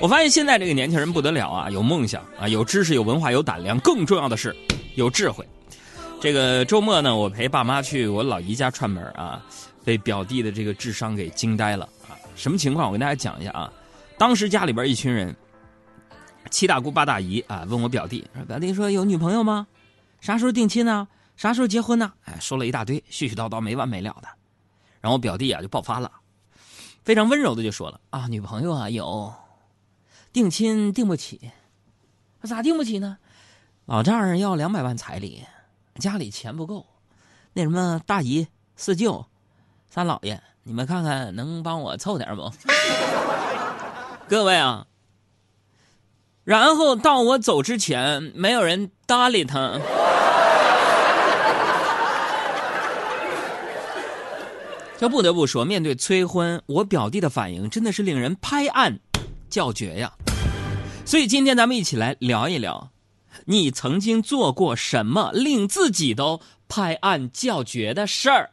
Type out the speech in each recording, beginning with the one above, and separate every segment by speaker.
Speaker 1: 我发现现在这个年轻人不得了啊，有梦想啊，有知识，有文化，有胆量，更重要的是有智慧。这个周末呢，我陪爸妈去我老姨家串门啊，被表弟的这个智商给惊呆了啊！什么情况？我跟大家讲一下啊。当时家里边一群人，七大姑八大姨啊，问我表弟，表弟说有女朋友吗？啥时候定亲呢？啥时候结婚呢？哎，说了一大堆，絮絮叨叨没完没了的。然后我表弟啊就爆发了，非常温柔的就说了啊，女朋友啊有。定亲定不起，咋定不起呢？老丈人要两百万彩礼，家里钱不够。那什么大姨、四舅、三老爷，你们看看能帮我凑点不？各位啊，然后到我走之前，没有人搭理他。这不得不说，面对催婚，我表弟的反应真的是令人拍案叫绝呀。所以今天咱们一起来聊一聊，你曾经做过什么令自己都拍案叫绝的事儿？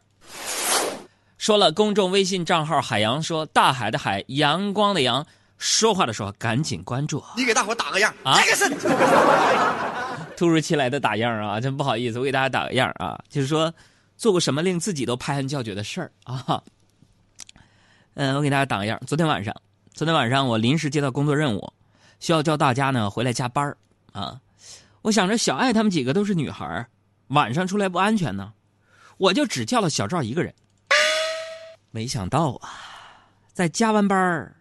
Speaker 1: 说了，公众微信账号“海洋说大海的海，阳光的阳”，说话的时候赶紧关注。
Speaker 2: 你给大伙打个样
Speaker 1: 啊！这个是 突如其来的打样啊，真不好意思，我给大家打个样啊，就是说做过什么令自己都拍案叫绝的事儿啊？嗯，我给大家打个样。昨天晚上，昨天晚上我临时接到工作任务。需要叫大家呢回来加班啊！我想着小爱他们几个都是女孩晚上出来不安全呢，我就只叫了小赵一个人。没想到啊，在加完班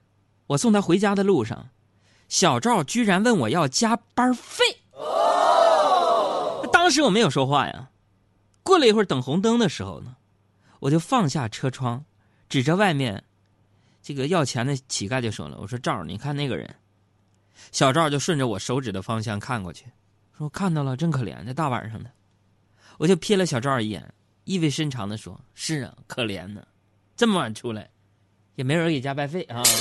Speaker 1: 我送他回家的路上，小赵居然问我要加班费。当时我没有说话呀。过了一会儿等红灯的时候呢，我就放下车窗，指着外面这个要钱的乞丐就说了：“我说赵，你看那个人。”小赵就顺着我手指的方向看过去，说：“看到了，真可怜，这大晚上的。”我就瞥了小赵一眼，意味深长的说：“是啊，可怜呢，这么晚出来，也没人给加班费啊。”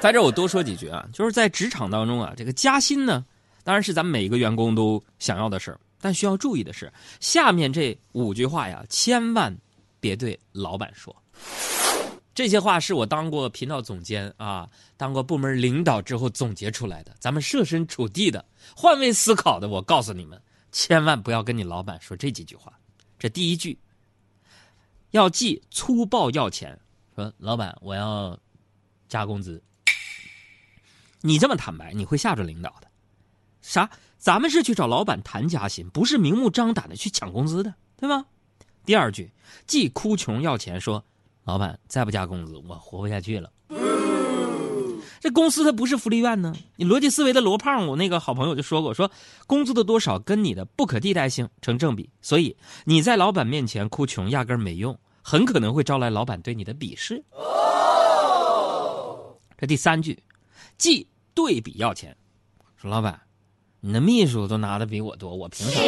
Speaker 1: 在这我多说几句啊，就是在职场当中啊，这个加薪呢，当然是咱们每一个员工都想要的事但需要注意的是，下面这五句话呀，千万别对老板说。这些话是我当过频道总监啊，当过部门领导之后总结出来的。咱们设身处地的、换位思考的，我告诉你们，千万不要跟你老板说这几句话。这第一句，要记粗暴要钱，说老板我要加工资。你这么坦白，你会吓着领导的。啥？咱们是去找老板谈加薪，不是明目张胆的去抢工资的，对吗？第二句，既哭穷要钱，说。老板再不加工资，我活不下去了。这公司它不是福利院呢。你逻辑思维的罗胖，我那个好朋友就说过，说工资的多少跟你的不可替代性成正比，所以你在老板面前哭穷压根没用，很可能会招来老板对你的鄙视。这第三句，既对比要钱，说老板，你的秘书都拿的比我多，我凭啥？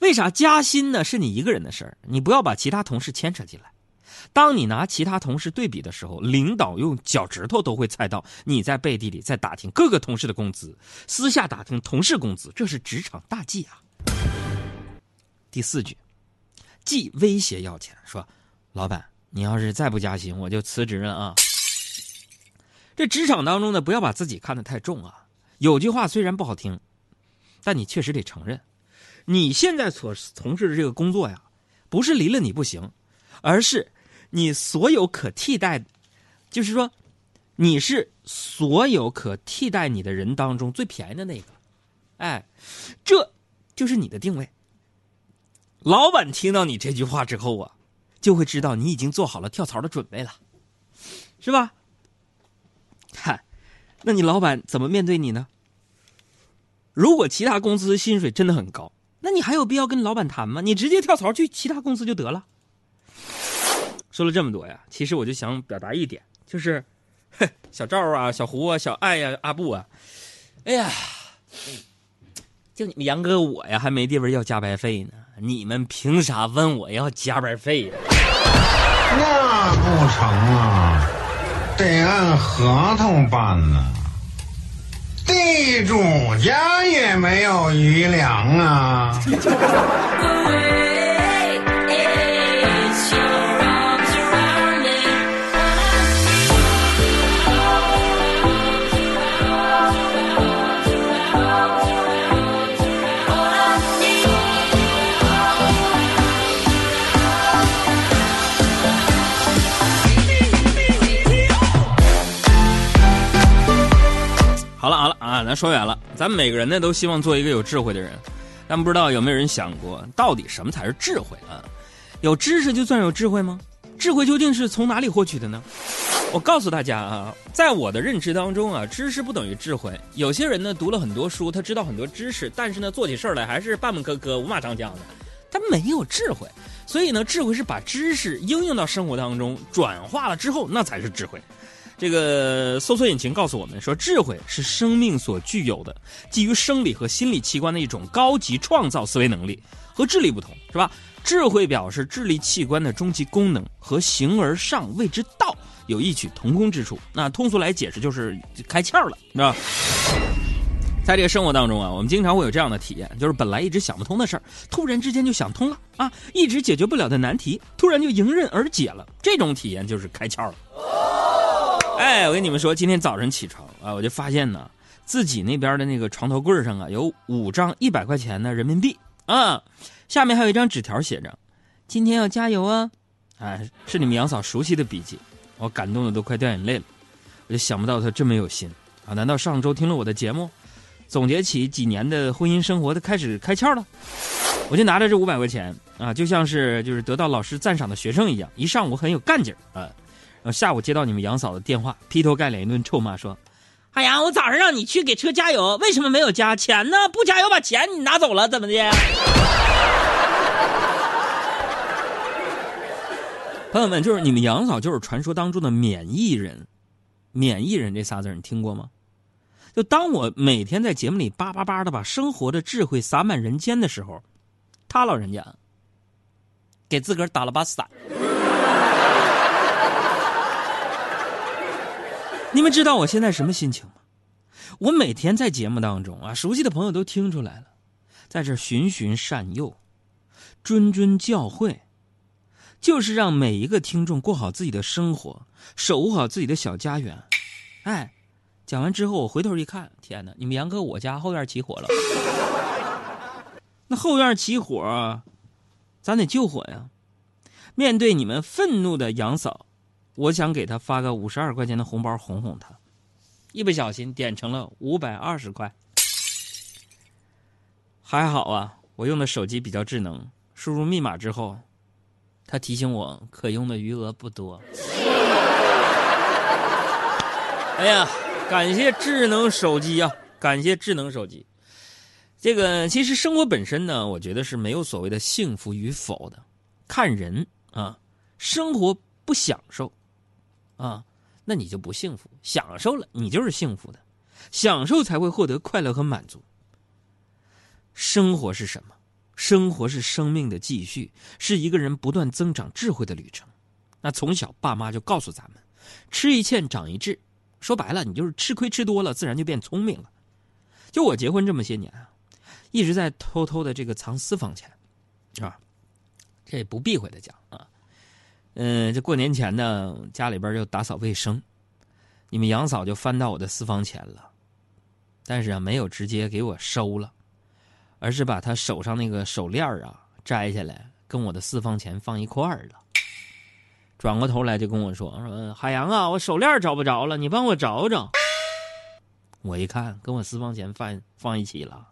Speaker 1: 为啥加薪呢？是你一个人的事儿，你不要把其他同事牵扯进来。当你拿其他同事对比的时候，领导用脚趾头都会猜到你在背地里在打听各个同事的工资，私下打听同事工资，这是职场大忌啊。第四句，既威胁要钱，说老板，你要是再不加薪，我就辞职了啊。这职场当中呢，不要把自己看得太重啊。有句话虽然不好听，但你确实得承认。你现在所从事的这个工作呀，不是离了你不行，而是你所有可替代，就是说，你是所有可替代你的人当中最便宜的那个，哎，这就是你的定位。老板听到你这句话之后啊，就会知道你已经做好了跳槽的准备了，是吧？嗨，那你老板怎么面对你呢？如果其他公司薪水真的很高。那你还有必要跟老板谈吗？你直接跳槽去其他公司就得了。说了这么多呀，其实我就想表达一点，就是，小赵啊，小胡啊，小爱呀，阿布啊，哎呀，就你们杨哥我呀，还没地方要加班费呢，你们凭啥问我要加班费呀？
Speaker 3: 那不成啊，得按合同办呢。地主家也没有余粮啊！
Speaker 1: 那说远了，咱们每个人呢都希望做一个有智慧的人，但不知道有没有人想过，到底什么才是智慧啊？有知识就算有智慧吗？智慧究竟是从哪里获取的呢？我告诉大家啊，在我的认知当中啊，知识不等于智慧。有些人呢读了很多书，他知道很多知识，但是呢做起事儿来还是半半磕磕、五马长枪的，他没有智慧。所以呢，智慧是把知识应用到生活当中，转化了之后，那才是智慧。这个搜索引擎告诉我们说，智慧是生命所具有的基于生理和心理器官的一种高级创造思维能力，和智力不同，是吧？智慧表示智力器官的终极功能和形而上谓之道有异曲同工之处。那通俗来解释就是开窍了，是吧？在这个生活当中啊，我们经常会有这样的体验，就是本来一直想不通的事儿，突然之间就想通了啊；一直解决不了的难题，突然就迎刃而解了。这种体验就是开窍了。哎，我跟你们说，今天早晨起床啊，我就发现呢，自己那边的那个床头柜上啊，有五张一百块钱的人民币啊。下面还有一张纸条，写着：“今天要加油啊！”哎，是你们杨嫂熟悉的笔记，我感动的都快掉眼泪了。我就想不到她这么有心啊！难道上周听了我的节目，总结起几年的婚姻生活，的开始开窍了？我就拿着这五百块钱啊，就像是就是得到老师赞赏的学生一样，一上午很有干劲儿啊。然后下午接到你们杨嫂的电话，劈头盖脸一顿臭骂，说：“海洋，我早上让你去给车加油，为什么没有加钱呢？不加油把钱你拿走了，怎么的？” 朋友们，就是你们杨嫂，就是传说当中的免疫人。免疫人这仨字你听过吗？就当我每天在节目里叭叭叭的把生活的智慧洒满人间的时候，他老人家给自个儿打了把伞。你们知道我现在什么心情吗？我每天在节目当中啊，熟悉的朋友都听出来了，在这循循善诱，谆谆教诲。就是让每一个听众过好自己的生活，守护好自己的小家园。哎，讲完之后，我回头一看，天哪！你们杨哥，我家后院起火了。那后院起火，咱得救火呀。面对你们愤怒的杨嫂，我想给他发个五十二块钱的红包哄哄他。一不小心点成了五百二十块。还好啊，我用的手机比较智能，输入密码之后。他提醒我，可用的余额不多。哎呀，感谢智能手机啊！感谢智能手机。这个其实生活本身呢，我觉得是没有所谓的幸福与否的，看人啊。生活不享受啊，那你就不幸福；享受了，你就是幸福的。享受才会获得快乐和满足。生活是什么？生活是生命的继续，是一个人不断增长智慧的旅程。那从小爸妈就告诉咱们：“吃一堑长一智。”说白了，你就是吃亏吃多了，自然就变聪明了。就我结婚这么些年啊，一直在偷偷的这个藏私房钱，啊，这也不避讳的讲啊。嗯，这过年前呢，家里边就打扫卫生，你们杨嫂就翻到我的私房钱了，但是啊，没有直接给我收了。而是把他手上那个手链啊摘下来，跟我的私房钱放一块儿了。转过头来就跟我说：“说海洋啊，我手链找不着了，你帮我找找。”我一看，跟我私房钱放放一起了，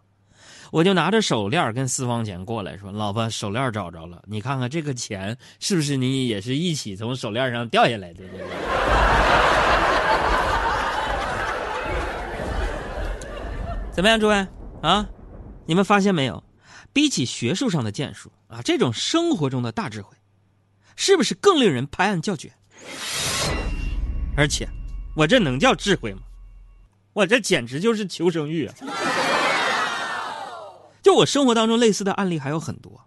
Speaker 1: 我就拿着手链跟私房钱过来说：“老婆，手链找着了，你看看这个钱是不是你也是一起从手链上掉下来的？” 怎么样，诸位啊？你们发现没有？比起学术上的建树啊，这种生活中的大智慧，是不是更令人拍案叫绝？而且，我这能叫智慧吗？我这简直就是求生欲啊！就我生活当中类似的案例还有很多。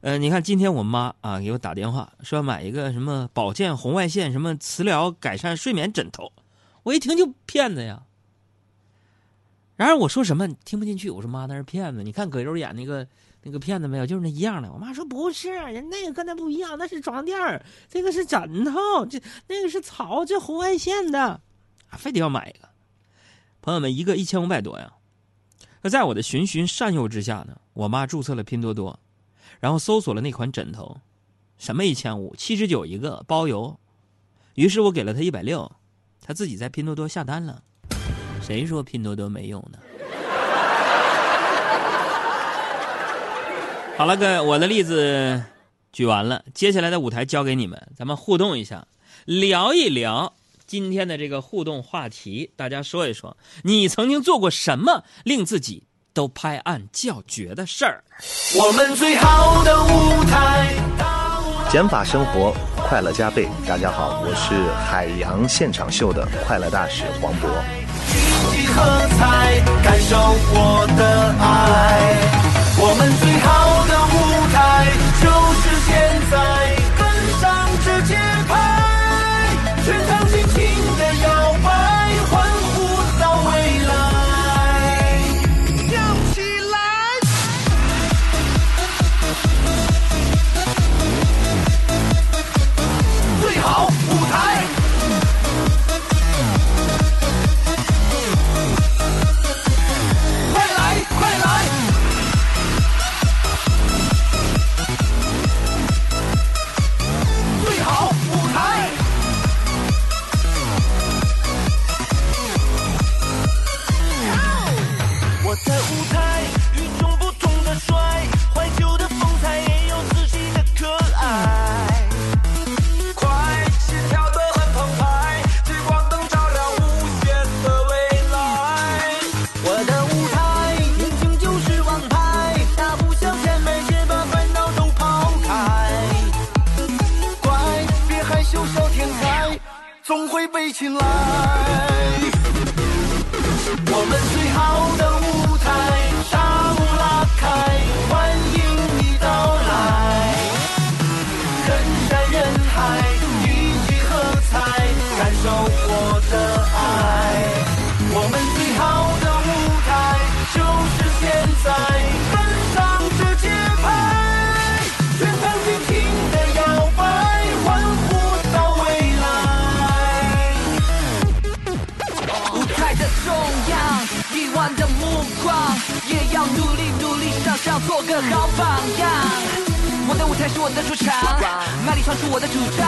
Speaker 1: 呃，你看今天我妈啊给我打电话说买一个什么保健红外线什么磁疗改善睡眠枕头，我一听就骗子呀。然而我说什么你听不进去，我说妈那是骗子，你看葛优演那个那个骗子没有，就是那一样的。我妈说不是，人那个跟那不一样，那是床垫这个是枕头，这那个是草，这红外线的，非得要买一个。朋友们，一个一千五百多呀。可在我的循循善诱之下呢，我妈注册了拼多多，然后搜索了那款枕头，什么一千五，七十九一个，包邮。于是我给了她一百六，她自己在拼多多下单了。谁说拼多多没用呢？好了，各位，我的例子举完了，接下来的舞台交给你们，咱们互动一下，聊一聊今天的这个互动话题，大家说一说，你曾经做过什么令自己都拍案叫绝的事儿？
Speaker 2: 我们最好的舞台，
Speaker 4: 减法生活快乐加倍。大家好，我是海洋现场秀的快乐大使黄渤。
Speaker 2: 一起喝彩，感受我的爱。终会被青睐。我们最。
Speaker 5: 努力努力向上做个好榜样。我的舞台是我的主场卖力唱出我的主张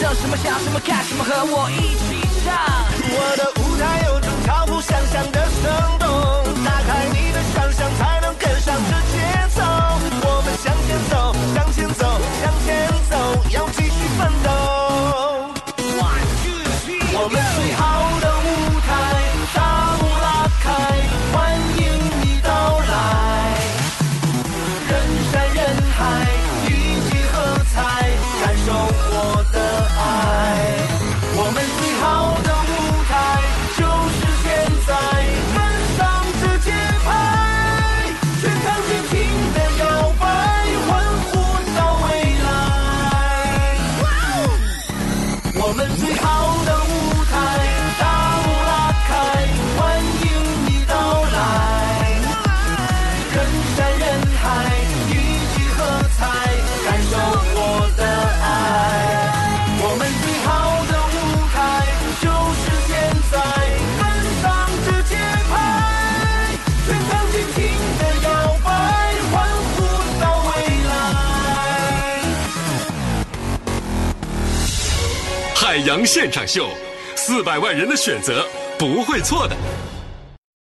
Speaker 5: 叫什么想什么看什么和我一起唱。
Speaker 2: 我的舞台有
Speaker 6: 海洋现场秀四百万人的选择不会错的。